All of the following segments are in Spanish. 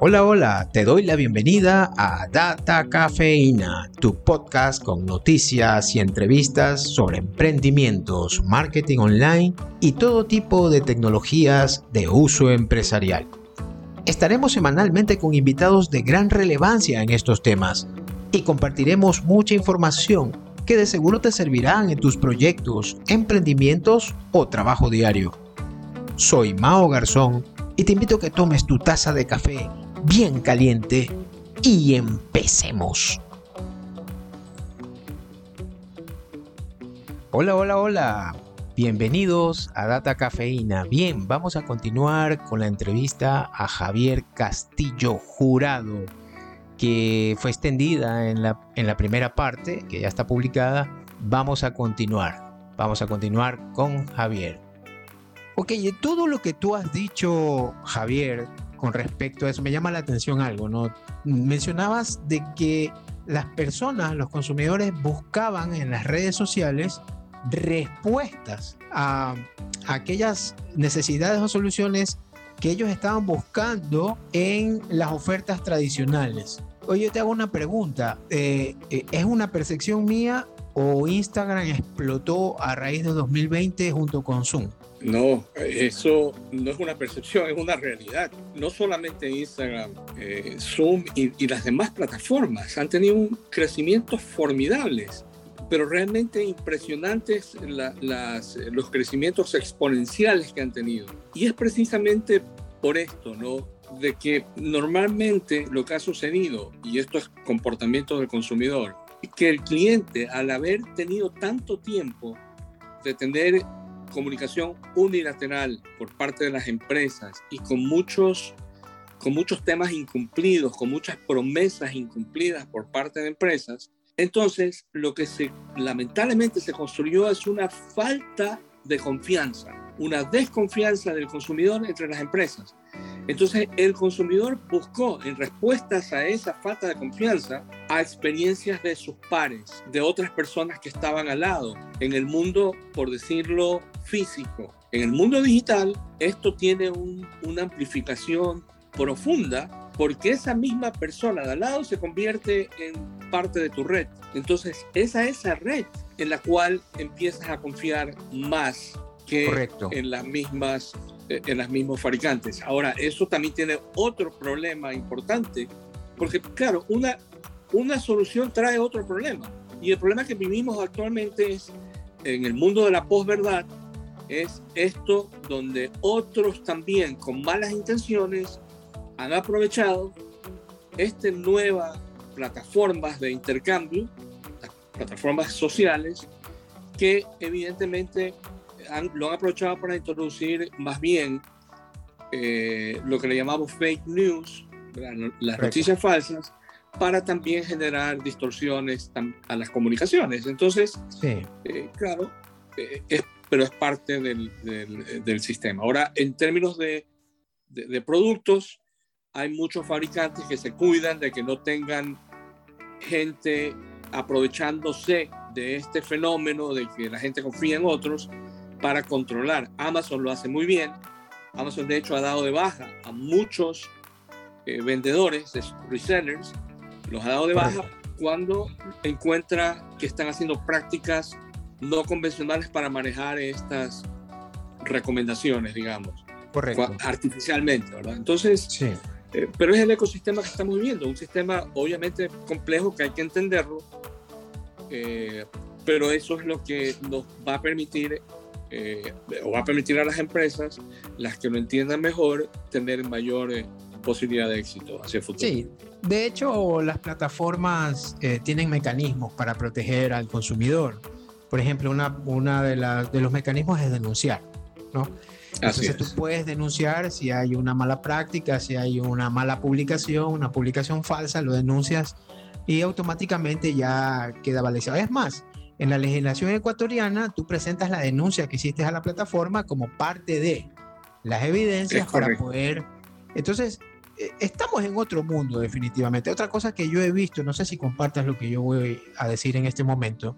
Hola, hola, te doy la bienvenida a Data Cafeína, tu podcast con noticias y entrevistas sobre emprendimientos, marketing online y todo tipo de tecnologías de uso empresarial. Estaremos semanalmente con invitados de gran relevancia en estos temas y compartiremos mucha información que de seguro te servirán en tus proyectos, emprendimientos o trabajo diario. Soy Mao Garzón y te invito a que tomes tu taza de café bien caliente y empecemos. Hola, hola, hola. Bienvenidos a Data Cafeína. Bien, vamos a continuar con la entrevista a Javier Castillo Jurado, que fue extendida en la, en la primera parte, que ya está publicada. Vamos a continuar. Vamos a continuar con Javier. Ok, todo lo que tú has dicho, Javier, con respecto a eso. Me llama la atención algo, ¿no? Mencionabas de que las personas, los consumidores, buscaban en las redes sociales respuestas a, aquellas necesidades o soluciones que ellos estaban buscando en las ofertas tradicionales. Oye, yo te hago una pregunta. Eh, eh, ¿Es una percepción mía o Instagram explotó a raíz de 2020 junto con Zoom? No, eso no es una percepción, es una realidad. No solamente Instagram, eh, Zoom y, las demás plataformas han tenido un crecimiento formidables, pero realmente impresionantes los crecimientos exponenciales que han tenido. Y es precisamente por esto, ¿no? De que normalmente lo que ha sucedido, y esto es comportamiento del consumidor, que el cliente, al haber tenido tanto tiempo de tener comunicación unilateral por parte de las empresas y con muchos, con muchos temas incumplidos, con muchas promesas incumplidas por parte de empresas, entonces lo que se lamentablemente se construyó es una falta de confianza, una desconfianza del consumidor entre las empresas. Entonces el consumidor buscó en respuestas a esa falta de confianza a experiencias de sus pares, de otras personas que estaban al lado, en el mundo, por decirlo, físico. En el mundo digital, esto tiene una amplificación profunda porque esa misma persona de al lado se convierte en parte de tu red. Entonces, esa es esa red en la cual empiezas a confiar más que en las mismas eh, en las mismos fabricantes. Ahora, eso también tiene otro problema importante, porque claro, una, una solución trae otro problema. Y el problema que vivimos actualmente es en el mundo de la posverdad, es esto donde otros también con malas intenciones han aprovechado estas nuevas plataformas de intercambio, plataformas sociales, que evidentemente lo han aprovechado para introducir más bien eh, lo que le llamamos fake news, las noticias falsas, para también generar distorsiones a las comunicaciones. Entonces, eh, claro, eh, es pero es parte del, del, sistema. Ahora, en términos de, de, productos, hay muchos fabricantes que se cuidan de que no tengan gente aprovechándose de este fenómeno de que la gente confía en otros para controlar. Amazon lo hace muy bien. Amazon de hecho ha dado de baja a muchos eh, vendedores, resellers, los ha dado de baja cuando encuentra que están haciendo prácticas no convencionales para manejar estas recomendaciones, digamos. Correcto. Artificialmente, ¿verdad? Entonces, sí. Eh, pero es el ecosistema que estamos viviendo, un sistema obviamente complejo que hay que entenderlo, eh, pero eso es lo que nos va a permitir, eh, o va a permitir a las empresas, las que lo entiendan mejor, tener mayor posibilidad de éxito hacia el futuro. Sí, de hecho, las plataformas tienen mecanismos para proteger al consumidor por ejemplo, una, una de, de los mecanismos es denunciar, ¿no? Entonces tú puedes denunciar si hay una mala práctica, si hay una mala publicación, una publicación falsa, lo denuncias y automáticamente ya queda valenciado. Es más, en la legislación ecuatoriana tú presentas la denuncia que hiciste a la plataforma como parte de las evidencias para poder... Entonces, e, estamos en otro mundo definitivamente. Otra cosa que yo he visto, no sé si compartas lo que yo voy a decir en este momento,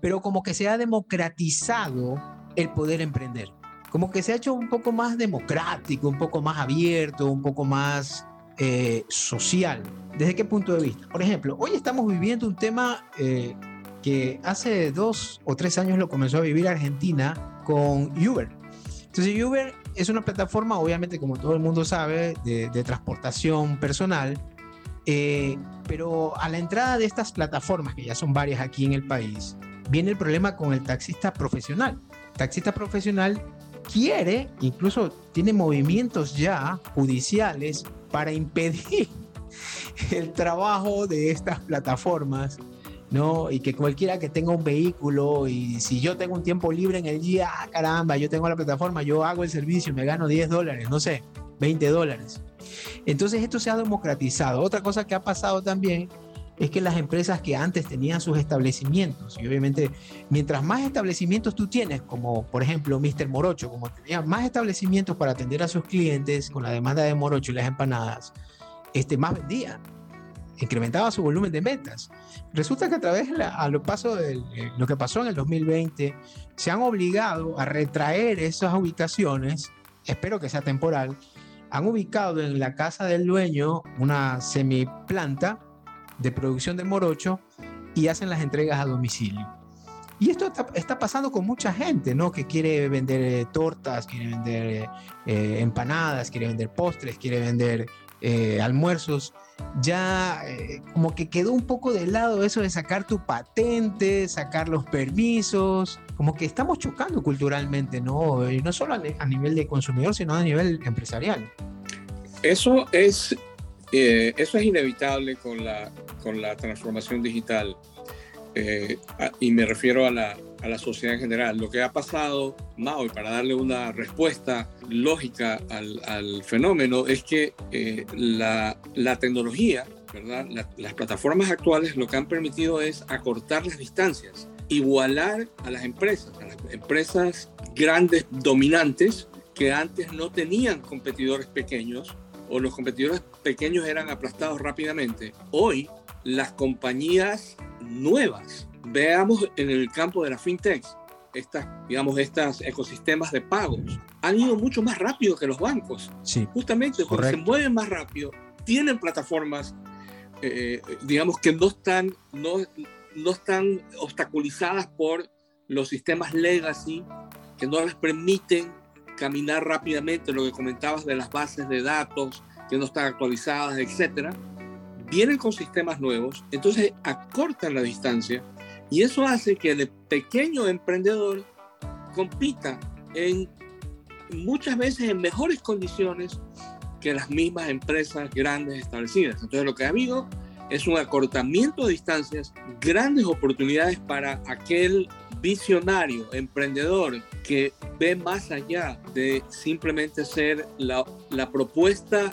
pero como que se ha democratizado el poder emprender. Como que se ha hecho un poco más democrático, un poco más abierto, un poco más eh, social. ¿Desde qué punto de vista? Por ejemplo, hoy estamos viviendo un tema eh, que hace dos o tres años lo comenzó a vivir Argentina con Uber. Entonces Uber es una plataforma, obviamente, como todo el mundo sabe, de, transportación personal, eh, pero a la entrada de estas plataformas, que ya son varias aquí en el país, viene el problema con el taxista profesional. taxista profesional quiere, incluso tiene movimientos ya judiciales para impedir el trabajo de estas plataformas ¿no? Y que cualquiera que tenga un vehículo y si yo tengo un tiempo libre en el día, ah, caramba, yo tengo la plataforma, yo hago el servicio, me gano 10 dólares, no sé, 20 dólares. Entonces esto se ha democratizado. Otra cosa que ha pasado también es que las empresas que antes tenían sus establecimientos, y obviamente mientras más establecimientos tú tienes, como por ejemplo Mr. Morocho, como tenía más establecimientos para atender a sus clientes con la demanda de Morocho y las empanadas, este, más vendía incrementaba su volumen de ventas. Resulta que a través, a lo, paso de lo que pasó en el 2020, se han obligado a retraer esas ubicaciones, espero que sea temporal, han ubicado en la casa del dueño una semiplanta de producción de morocho y hacen las entregas a domicilio. Y esto está, pasando con mucha gente, ¿no? Que quiere vender eh, tortas, quiere vender eh, empanadas, quiere vender postres, quiere vender eh, almuerzos, ya como que quedó un poco de lado eso de sacar tu patente, sacar los permisos, como que estamos chocando culturalmente, ¿no? Y no solo a, nivel de consumidor, sino a nivel empresarial. Eso es, eh, eso es inevitable con la, con la transformación digital. y me refiero a la, a la sociedad en general. Lo que ha pasado, Mao, y para darle una respuesta lógica al, al fenómeno, es que eh, la, la, tecnología, ¿verdad? las plataformas actuales lo que han permitido es acortar las distancias, igualar a las empresas, a las empresas grandes, dominantes, que antes no tenían competidores pequeños o los competidores pequeños eran aplastados rápidamente. Hoy las compañías nuevas Veamos en el campo de la fintech, estas, digamos, estos ecosistemas de pagos han ido mucho más rápido que los bancos. Sí, Justamente porque se mueven más rápido, tienen plataformas, eh, digamos, que no están, no, no están obstaculizadas por los sistemas legacy, que no les permiten caminar rápidamente, lo que comentabas de las bases de datos que no están actualizadas, etcétera. Vienen con sistemas nuevos, entonces acortan la distancia y eso hace que el pequeño emprendedor compita en muchas veces en mejores condiciones que las mismas empresas grandes establecidas. Entonces lo que ha habido es un acortamiento de distancias, grandes oportunidades para aquel visionario, emprendedor que ve más allá de simplemente ser la, la propuesta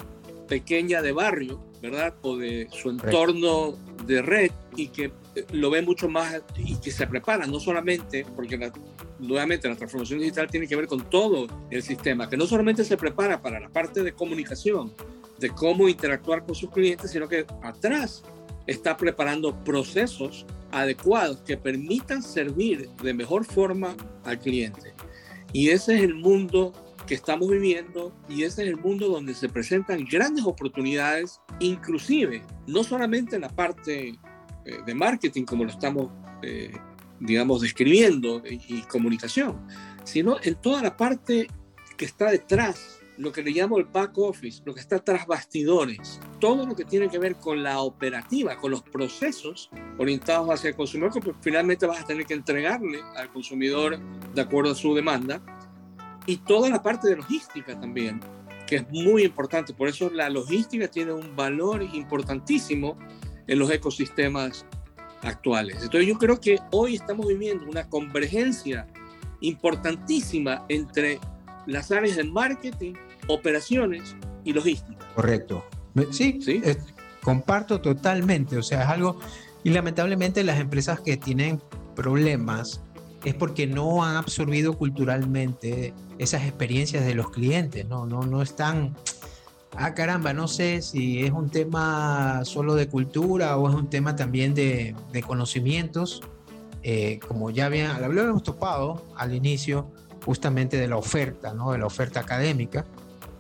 pequeña de barrio, ¿verdad? O de su entorno de red y que lo ve mucho más y que se prepara, no solamente, porque nuevamente la transformación digital tiene que ver con todo el sistema, que no solamente se prepara para la parte de comunicación, de cómo interactuar con sus clientes, sino que atrás está preparando procesos adecuados que permitan servir de mejor forma al cliente. Y ese es el mundo que estamos viviendo y ese es el mundo donde se presentan grandes oportunidades, inclusive no solamente en la parte eh, de marketing como lo estamos, eh, digamos, describiendo y, comunicación, sino en toda la parte que está detrás, lo que le llamo el back office, lo que está tras bastidores, todo lo que tiene que ver con la operativa, con los procesos orientados hacia el consumidor, que finalmente vas a tener que entregarle al consumidor de acuerdo a su demanda, y toda la parte de logística también, que es muy importante. Por eso la logística tiene un valor importantísimo en los ecosistemas actuales. Entonces yo creo que hoy estamos viviendo una convergencia importantísima entre las áreas de marketing, operaciones y logística. Correcto. Sí, sí. comparto totalmente. O sea, es algo, y lamentablemente las empresas que tienen problemas es porque no han absorbido culturalmente esas experiencias de los clientes, no, no, no están ah, caramba, no sé si es un tema solo de cultura o es un tema también de, conocimientos, eh, como ya habíamos topado al inicio, justamente de la oferta, ¿no? de la oferta académica,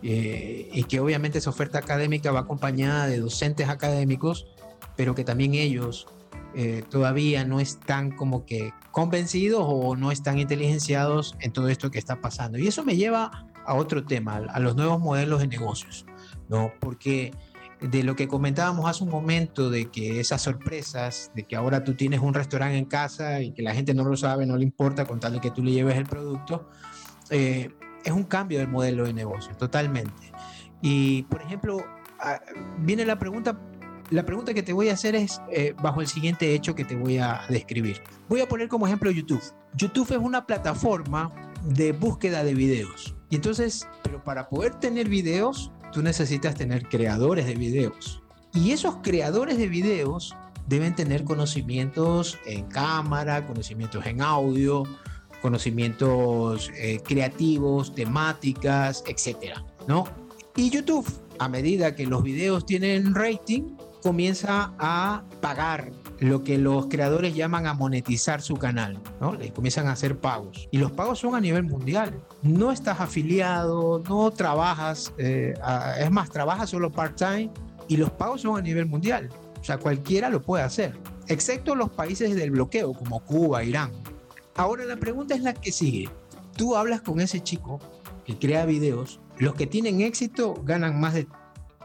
eh, y que obviamente esa oferta académica va acompañada de docentes académicos, pero que también ellos eh, todavía no están como que convencidos o no están inteligenciados en todo esto que está pasando. Y eso me lleva a otro tema, a los nuevos modelos de negocios, ¿no? Porque de lo que comentábamos hace un momento, de que esas sorpresas, de que ahora tú tienes un restaurante en casa y que la gente no lo sabe, no le importa con tal de que tú le lleves el producto, eh, es un cambio del modelo de negocio, totalmente. Y, por ejemplo, ah, viene la pregunta, la pregunta que te voy a hacer es eh, bajo el siguiente hecho que te voy a describir. Voy a poner como ejemplo YouTube. YouTube es una plataforma de búsqueda de videos. Y entonces, pero para poder tener videos, tú necesitas tener creadores de videos. Y esos creadores de videos deben tener conocimientos en cámara, conocimientos en audio, conocimientos eh, creativos, temáticas, etcétera, ¿no? Y YouTube, a medida que los videos tienen rating, comienza a pagar lo que los creadores llaman a monetizar su canal, ¿no? Le comienzan a hacer pagos. Y los pagos son a nivel mundial. No estás afiliado, no trabajas, eh, es más, trabajas solo part-time y los pagos son a nivel mundial. O sea, cualquiera lo puede hacer, excepto los países del bloqueo, como Cuba, Irán. Ahora la pregunta es la que sigue. Tú hablas con ese chico que crea videos, los que tienen éxito ganan más de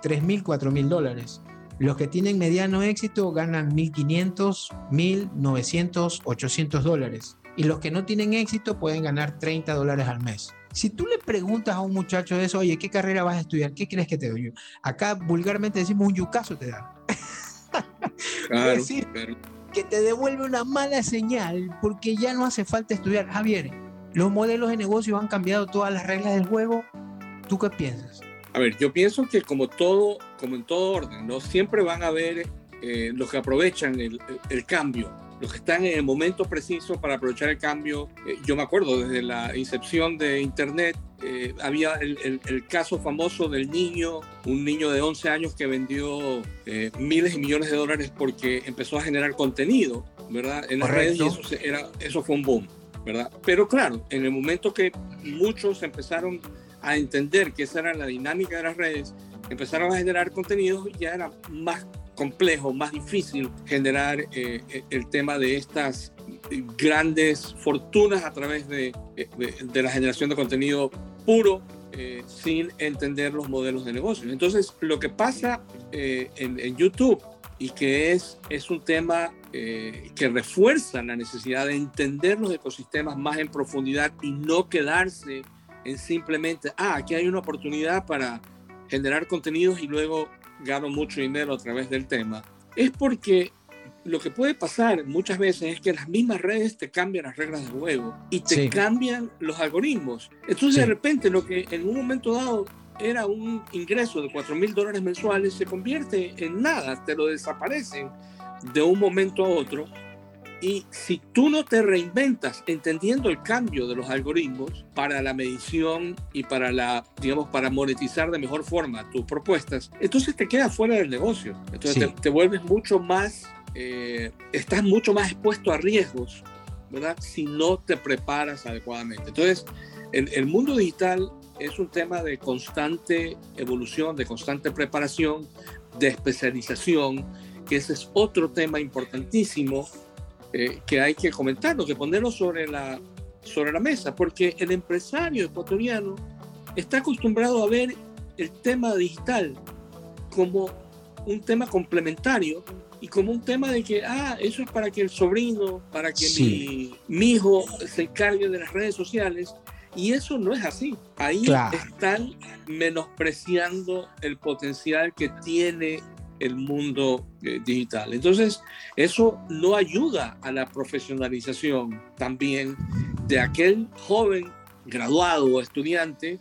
3 mil, 4 mil dólares. Los que tienen mediano éxito ganan 1.500, 1.900, 800 dólares. Y los que no tienen éxito pueden ganar 30 dólares al mes. Si tú le preguntas a un muchacho de eso, oye, ¿qué carrera vas a estudiar? ¿Qué crees que te doy? Acá vulgarmente decimos un yucazo te da. Claro, decir, que te devuelve una mala señal porque ya no hace falta estudiar. Javier, los modelos de negocio han cambiado todas las reglas del juego. ¿Tú qué piensas? A ver, yo pienso que como todo, como en todo orden, ¿no? Siempre van a haber eh, los que aprovechan el, cambio, los que están en el momento preciso para aprovechar el cambio. Eh, yo me acuerdo desde la incepción de Internet, eh, había el, caso famoso del niño, un niño de 11 años que vendió miles y millones de dólares porque empezó a generar contenido, ¿verdad? En las redes y eso, era, eso fue un boom, ¿verdad? Pero claro, en el momento que muchos empezaron a entender que esa era la dinámica de las redes, empezaron a generar contenidos, ya era más complejo, más difícil generar eh, el tema de estas grandes fortunas a través de, de, la generación de contenido puro eh, sin entender los modelos de negocios. Entonces, lo que pasa eh, en, en, YouTube y que es, es un tema que refuerza la necesidad de entender los ecosistemas más en profundidad y no quedarse en simplemente, ah, aquí hay una oportunidad para generar contenidos y luego gano mucho dinero a través del tema, es porque lo que puede pasar muchas veces es que las mismas redes te cambian las reglas del juego y te cambian los algoritmos. Entonces de repente lo que en un momento dado era un ingreso de 4 mil dólares mensuales se convierte en nada, te lo desaparecen de un momento a otro y si tú no te reinventas entendiendo el cambio de los algoritmos para la medición y para la, digamos, para monetizar de mejor forma tus propuestas, entonces te quedas fuera del negocio. Entonces te, vuelves mucho más, eh, estás mucho más expuesto a riesgos, ¿verdad? Si no te preparas adecuadamente. Entonces, el, el mundo digital es un tema de constante evolución, de constante preparación, de especialización, que ese es otro tema importantísimo eh, que hay que comentarlo, que ponerlo sobre la, sobre la mesa, porque el empresario ecuatoriano está acostumbrado a ver el tema digital como un tema complementario y como un tema de que, ah, eso es para que el sobrino, para que mi, mi, hijo se encargue de las redes sociales. Y eso no es así. Ahí están menospreciando el potencial que tiene el mundo eh, digital. Entonces, eso no ayuda a la profesionalización también de aquel joven graduado o estudiante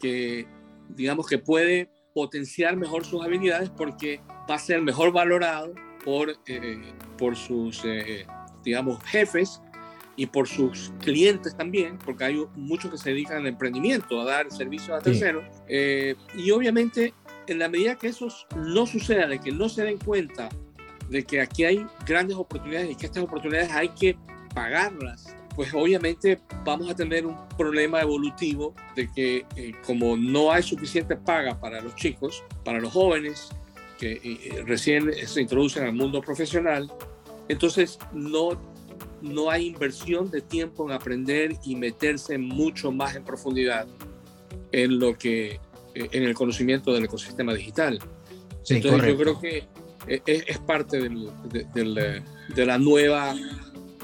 que, digamos, que puede potenciar mejor sus habilidades porque va a ser mejor valorado por, eh, por sus, eh, digamos, jefes y por sus clientes también, porque hay muchos que se dedican al emprendimiento, a dar servicios a terceros. y obviamente en la medida que eso no suceda, de que no se den cuenta de que aquí hay grandes oportunidades y que estas oportunidades hay que pagarlas, pues obviamente vamos a tener un problema evolutivo de que eh, como no hay suficiente paga para los chicos, para los jóvenes que eh, eh, recién se introducen al mundo profesional, entonces no, no hay inversión de tiempo en aprender y meterse mucho más en profundidad en lo que en el conocimiento del ecosistema digital. entonces yo creo que es, parte de la nueva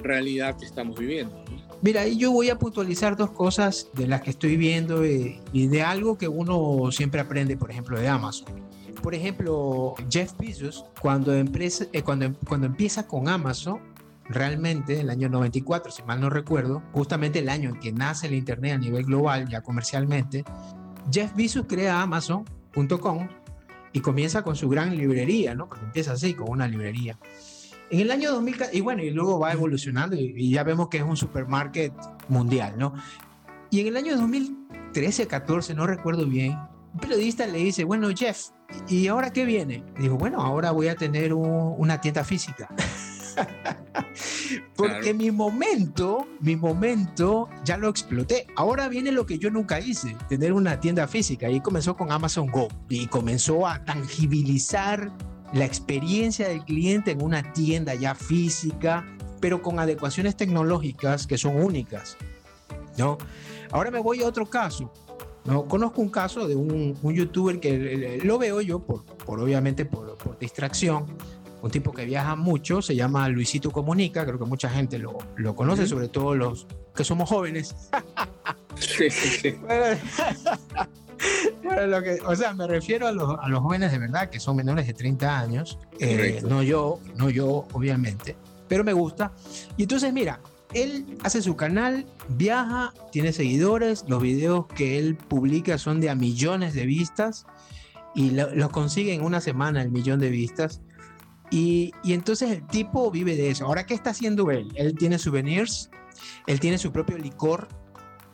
realidad que estamos viviendo. Mira, yo voy a puntualizar dos cosas de las que estoy viendo y, de algo que uno siempre aprende, por ejemplo, de Amazon. Por ejemplo, Jeff Bezos, cuando, empresa, eh, cuando, cuando empieza con Amazon, realmente, el año 94, si mal no recuerdo, justamente el año en que nace el Internet a nivel global, ya comercialmente, Jeff Bezos crea Amazon.com y comienza con su gran librería, ¿no? Porque empieza así, con una librería. En el año 2000, y bueno, y luego va evolucionando y, ya vemos que es un supermarket mundial, ¿no? Y en el año 2013, 14, no recuerdo bien, un periodista le dice, bueno, Jeff, ¿y ahora qué viene? digo, bueno, ahora voy a tener una tienda física. Porque mi momento, mi momento ya lo exploté. Ahora viene lo que yo nunca hice, tener una tienda física. Y comenzó con Amazon Go y comenzó a tangibilizar la experiencia del cliente en una tienda ya física, pero con adecuaciones tecnológicas que son únicas. ¿no? Ahora me voy a otro caso. ¿no? Conozco un caso de un, youtuber que lo veo yo, por, por obviamente por, por, distracción, un tipo que viaja mucho, se llama Luisito Comunica, creo que mucha gente lo, lo conoce, sobre todo los que somos jóvenes. sí, sí, sí. lo que, o sea, me refiero a los, a los, jóvenes de verdad que son menores de 30 años, eh, no yo, no yo, obviamente, pero me gusta. Y entonces, mira, él hace su canal, viaja, tiene seguidores, los videos que él publica son de a millones de vistas y los consigue en una semana el millón de vistas. Y, entonces el tipo vive de eso. Ahora, ¿qué está haciendo él? Él tiene souvenirs, él tiene su propio licor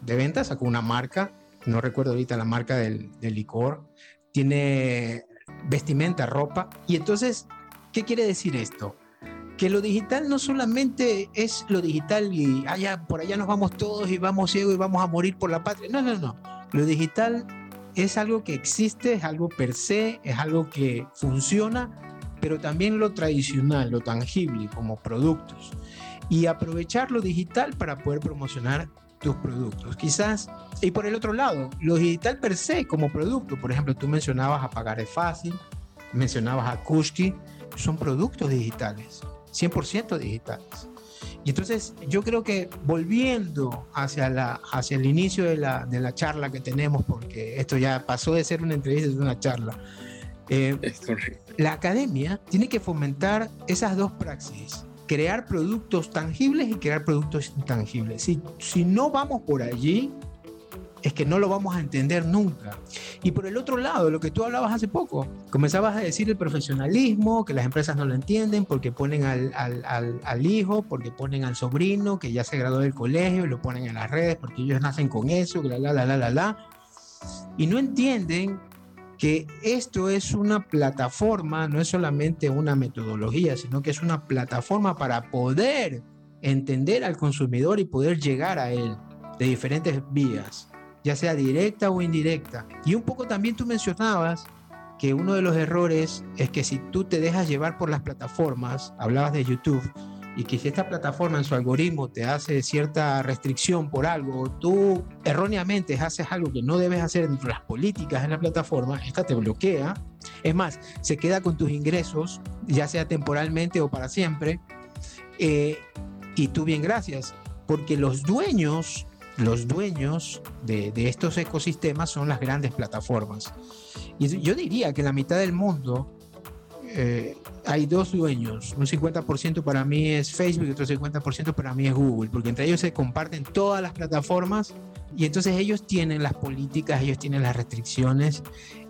de venta, sacó una marca no recuerdo ahorita la marca del, licor, tiene vestimenta, ropa. Y entonces, ¿qué quiere decir esto? Que lo digital no solamente es lo digital y allá, por allá nos vamos todos y vamos ciegos y vamos a morir por la patria. No, no, no. Lo digital es algo que existe, es algo per se, es algo que funciona, pero también lo tradicional, lo tangible, como productos. Y aprovechar lo digital para poder promocionar tus productos. Quizás, y por el otro lado, lo digital per se como producto, por ejemplo, tú mencionabas a Pagar es Fácil, mencionabas a Kushki, son productos digitales, 100% digitales. Y entonces yo creo que volviendo hacia, la, hacia el inicio de la, de la charla que tenemos, porque esto ya pasó de ser una entrevista, es una charla, eh, la academia tiene que fomentar esas dos praxis, crear productos tangibles y crear productos intangibles. Si, si no vamos por allí, es que no lo vamos a entender nunca. Y por el otro lado, lo que tú hablabas hace poco, comenzabas a decir el profesionalismo, que las empresas no lo entienden porque ponen al, al, al, hijo, porque ponen al sobrino que ya se graduó del colegio, y lo ponen en las redes porque ellos nacen con eso, la, la, la, la, la, la. Y no entienden que esto es una plataforma, no es solamente una metodología, sino que es una plataforma para poder entender al consumidor y poder llegar a él de diferentes vías, ya sea directa o indirecta. Y un poco también tú mencionabas que uno de los errores es que si tú te dejas llevar por las plataformas, hablabas de YouTube, y que si esta plataforma en su algoritmo te hace cierta restricción por algo, tú erróneamente haces algo que no debes hacer dentro de las políticas de la plataforma, esta te bloquea. Es más, se queda con tus ingresos, ya sea temporalmente o para siempre. Eh, y tú bien, gracias, porque los dueños, los dueños de, de estos ecosistemas son las grandes plataformas. Y yo diría que la mitad del mundo eh, hay dos dueños. Un 50% para mí es Facebook y otro 50% para mí es Google, porque entre ellos se comparten todas las plataformas y entonces ellos tienen las políticas, ellos tienen las restricciones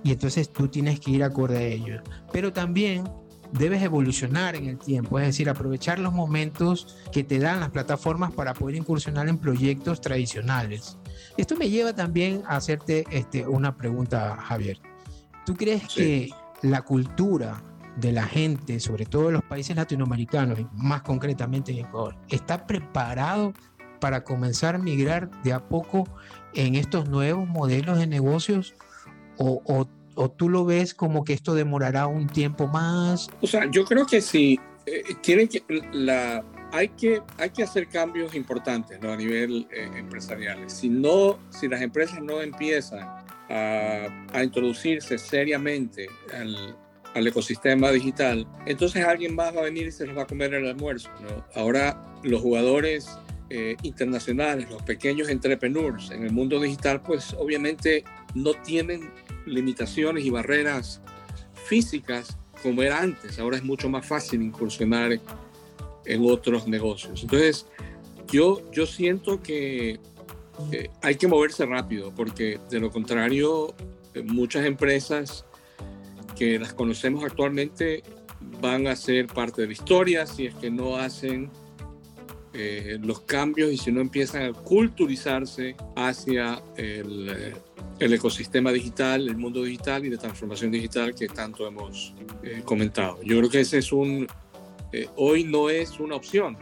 y entonces tú tienes que ir acorde a ellos. Pero también debes evolucionar en el tiempo, es decir, aprovechar los momentos que te dan las plataformas para poder incursionar en proyectos tradicionales. Esto me lleva también a hacerte este, una pregunta, Javier. ¿Tú crees que la cultura de la gente, sobre todo en los países latinoamericanos, más concretamente en Ecuador, está preparado para comenzar a migrar de a poco en estos nuevos modelos de negocios? ¿O, o, tú lo ves como que esto demorará un tiempo más? O sea, yo creo que sí. Eh, tiene que, la, hay, que, hay que hacer cambios importantes ¿no? a nivel eh, empresarial. Si, no, si las empresas no empiezan a, a introducirse seriamente al, al ecosistema digital, entonces alguien más va a venir y se los va a comer el almuerzo. Ahora los jugadores eh, internacionales, los pequeños entrepreneurs en el mundo digital, pues obviamente no tienen limitaciones y barreras físicas como era antes. Ahora es mucho más fácil incursionar en otros negocios. Entonces, yo, yo siento que eh, hay que moverse rápido porque de lo contrario, eh, muchas empresas que las conocemos actualmente van a ser parte de la historia si es que no hacen eh, los cambios y si no empiezan a culturizarse hacia el, eh, el, ecosistema digital, el mundo digital y de transformación digital que tanto hemos eh, comentado. Yo creo que ese es un, hoy no es una opción,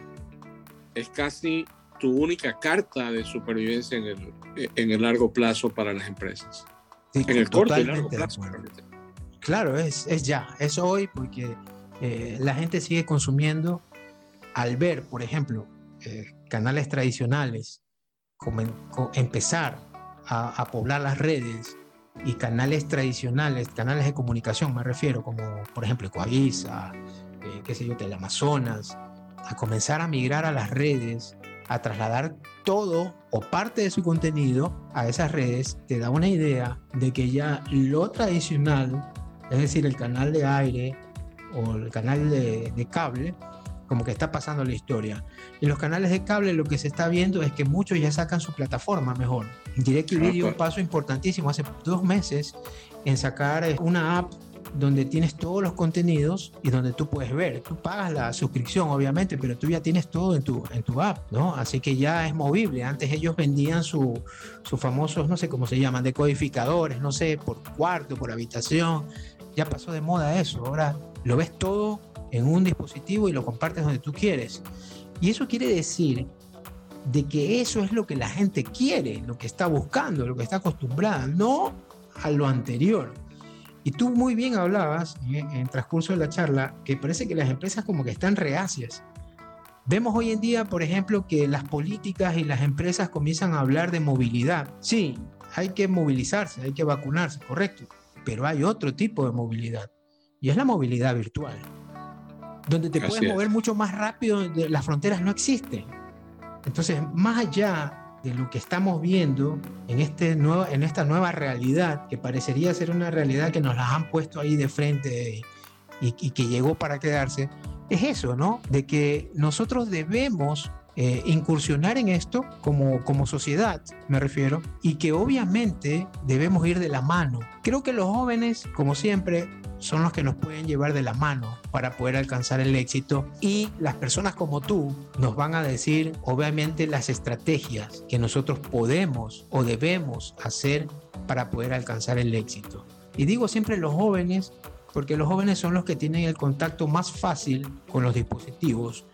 es casi tu única carta de supervivencia en el, en el largo plazo para las empresas. en el corto y largo plazo. Claro, es, es ya, es hoy porque la gente sigue consumiendo al ver, por ejemplo, eh, canales tradicionales, empezar a, poblar las redes y canales tradicionales, canales de comunicación me refiero, como por ejemplo Coavisa, eh, qué sé yo, Teleamazonas, a comenzar a migrar a las redes, a trasladar todo o parte de su contenido a esas redes, te da una idea de que ya lo tradicional, es decir, el canal de aire o el canal de cable, como que está pasando la historia. En los canales de cable lo que se está viendo es que muchos ya sacan su plataforma mejor. DirecTV dio un paso importantísimo hace dos meses en sacar eh, una app donde tienes todos los contenidos y donde tú puedes ver. Tú pagas la suscripción, obviamente, pero tú ya tienes todo en tu, en tu app, ¿no? Así que ya es movible. Antes ellos vendían sus su famosos, no sé cómo se llaman, decodificadores, no sé, por cuarto, por habitación. Ya pasó de moda eso. Ahora lo ves todo en un dispositivo y lo compartes donde tú quieres. Y eso quiere decir de que eso es lo que la gente quiere, lo que está buscando, lo que está acostumbrada, no a lo anterior. Y tú muy bien hablabas en, el transcurso de la charla que parece que las empresas como que están reacias. Vemos hoy en día, por ejemplo, que las políticas y las empresas comienzan a hablar de movilidad. Sí, hay que movilizarse, hay que vacunarse, correcto, pero hay otro tipo de movilidad y es la movilidad virtual donde te puedes mover mucho más rápido, las fronteras no existen. Entonces, más allá de lo que estamos viendo en, este nuevo, en esta nueva realidad, que parecería ser una realidad que nos la han puesto ahí de frente y, y que llegó para quedarse, es eso, ¿no? De que nosotros debemos eh, incursionar en esto como, como sociedad, me refiero, y que obviamente debemos ir de la mano. Creo que los jóvenes, como siempre, son los que nos pueden llevar de la mano para poder alcanzar el éxito y las personas como tú nos van a decir obviamente las estrategias que nosotros podemos o debemos hacer para poder alcanzar el éxito. Y digo siempre los jóvenes porque los jóvenes son los que tienen el contacto más fácil con los dispositivos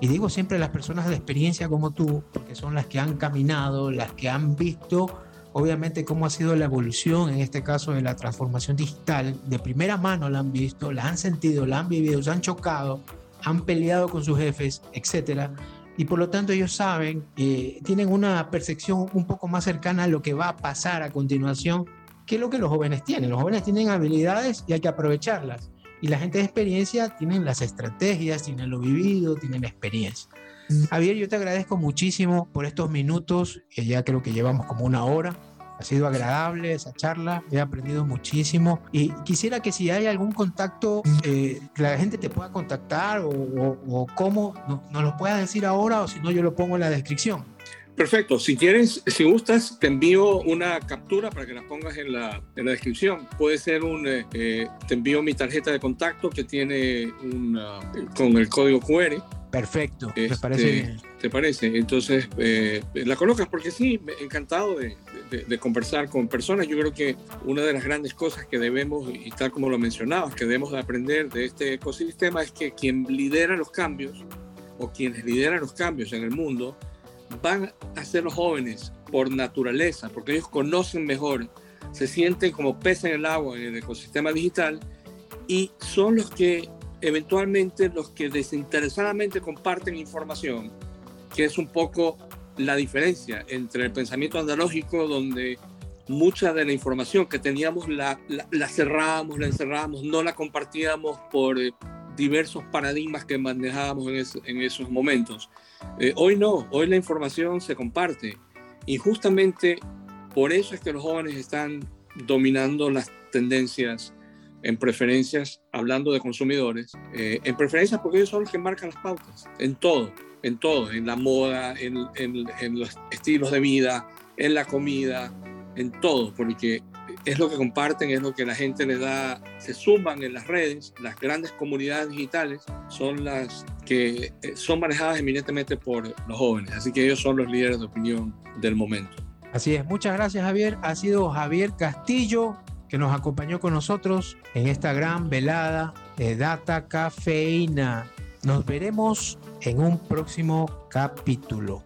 y digo siempre las personas de experiencia como tú, porque son las que han caminado, las que han visto obviamente cómo ha sido la evolución, en este caso de la transformación digital, de primera mano la han visto, la han sentido, la han vivido, se han chocado, han peleado con sus jefes, etcétera. Y por lo tanto ellos saben, que tienen una percepción un poco más cercana a lo que va a pasar a continuación que lo que los jóvenes tienen. Los jóvenes tienen habilidades y hay que aprovecharlas. Y la gente de experiencia tienen las estrategias, tienen lo vivido, tienen la experiencia. Mm. Javier, yo te agradezco muchísimo por estos minutos, que ya creo que llevamos como una hora. Ha sido agradable esa charla, he aprendido muchísimo y quisiera que si hay algún contacto, eh, que la gente te pueda contactar o, o, cómo, nos lo puedas decir ahora o si no yo lo pongo en la descripción. Perfecto. Si quieres, si gustas, te envío una captura para que la pongas en la, en la descripción. Puede ser un, eh, eh, te envío mi tarjeta de contacto que tiene un, con el código QR Perfecto, me este, parece bien. ¿Te parece? Entonces, eh, la colocas porque sí, encantado de, de, conversar con personas. Yo creo que una de las grandes cosas que debemos, y tal como lo mencionabas, que debemos de aprender de este ecosistema es que quien lidera los cambios o quienes lideran los cambios en el mundo van a ser los jóvenes por naturaleza, porque ellos conocen mejor, se sienten como peces en el agua en el ecosistema digital y son los que eventualmente los que desinteresadamente comparten información, que es un poco la diferencia entre el pensamiento analógico donde mucha de la información que teníamos la, la, cerrábamos, la encerrábamos, no la compartíamos por eh, diversos paradigmas que manejábamos en, esos momentos. Eh, hoy no, hoy la información se comparte y justamente por eso es que los jóvenes están dominando las tendencias en preferencias, hablando de consumidores, eh, en preferencias porque ellos son los que marcan las pautas, en todo, en todo, en la moda, en, en, los estilos de vida, en la comida, en todo, porque es lo que comparten, es lo que la gente le da, se suman en las redes, las grandes comunidades digitales son las que eh, son manejadas eminentemente por los jóvenes, así que ellos son los líderes de opinión del momento. Así es, muchas gracias Javier, ha sido Javier Castillo que nos acompañó con nosotros en esta gran velada de Data Cafeína. Nos veremos en un próximo capítulo.